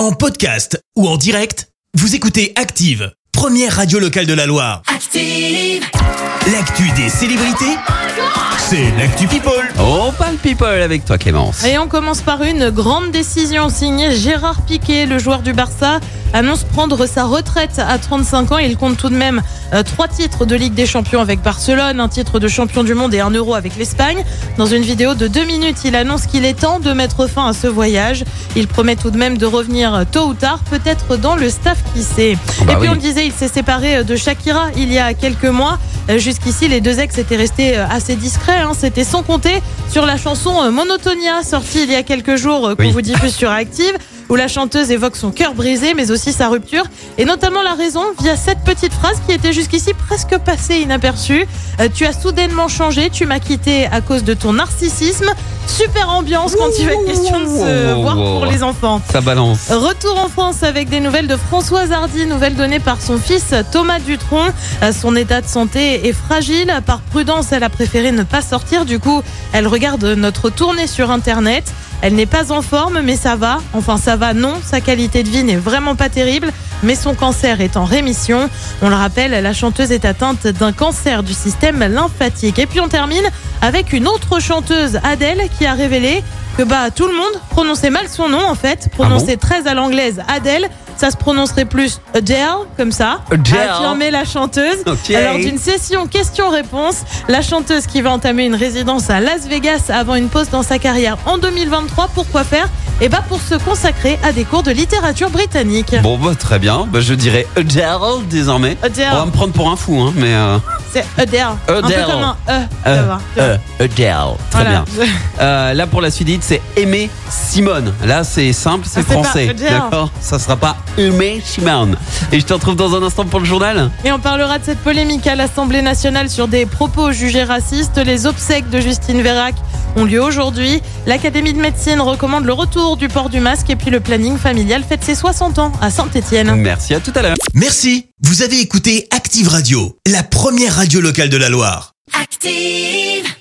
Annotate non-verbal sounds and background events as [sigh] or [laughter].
En podcast ou en direct, vous écoutez Active, première radio locale de la Loire. Active. L'actu des célébrités, c'est l'actu People. On parle people avec toi Clémence. Et on commence par une grande décision signée Gérard Piqué, le joueur du Barça, annonce prendre sa retraite à 35 ans. Il compte tout de même euh, trois titres de Ligue des Champions avec Barcelone, un titre de champion du monde et un euro avec l'Espagne. Dans une vidéo de deux minutes, il annonce qu'il est temps de mettre fin à ce voyage. Il promet tout de même de revenir tôt ou tard, peut-être dans le staff qui sait. Bah et puis oui. on le disait, il s'est séparé de Shakira il y a quelques mois. Euh, Jusqu'ici, les deux ex étaient restés euh, assez discrets. hein. C'était sans compter sur la chanson euh, Monotonia, sortie il y a quelques jours, euh, qu'on Oui. vous diffuse sur Active, où la chanteuse évoque son cœur brisé, mais aussi sa rupture, et notamment la raison via cette petite phrase qui était jusqu'ici presque passée inaperçue. Euh, tu as soudainement changé, tu m'as quitté à cause de ton narcissisme. Super ambiance quand il va être question de se voir pour les enfants. Ça balance. Retour en France avec des nouvelles de Françoise Hardy, nouvelles données par son fils Thomas Dutronc. Son état de santé est fragile. Par prudence, elle a préféré ne pas sortir. Du coup, elle regarde notre tournée sur Internet. Elle n'est pas en forme, mais ça va. Enfin, ça va, non. Sa qualité de vie n'est vraiment pas terrible, mais son cancer est en rémission. On le rappelle, la chanteuse est atteinte d'un cancer du système lymphatique. Et puis on termine avec une autre chanteuse, Adèle, qui a révélé que bah tout le monde prononçait mal son nom en fait, prononcé très à l'anglaise Adèle. Ça se prononcerait plus Adele, comme ça, Adele. a affirmé la chanteuse. Ok. Alors d'une session question-réponse, la chanteuse qui va entamer une résidence à Las Vegas avant une pause dans sa carrière en 2023. Pourquoi faire? Eh bah pour se consacrer à des cours de littérature britannique. Bon bah très bien. Bah, je dirais Adele désormais. Adele. On va me prendre pour un fou hein, mais euh, C'est Adele. Un Adele. peu comme un E. euh, ça va. euh, Adele. Très Voilà. bien. [laughs] Euh, là pour la suite c'est Aimé Simone. Là c'est simple, c'est Ah, français. Adele. D'accord Ça sera pas Aimé Simone. Et je te retrouve dans un instant pour le journal. Et on parlera de cette polémique à l'Assemblée nationale sur des propos jugés racistes. Les obsèques de Justine Vérac ont lieu aujourd'hui. L'Académie de médecine recommande le retour du port du masque et puis le planning familial fête ses 60 ans à Saint-Étienne. Merci à tout à l'heure. Merci, vous avez écouté Active Radio, la première radio locale de la Loire. Active.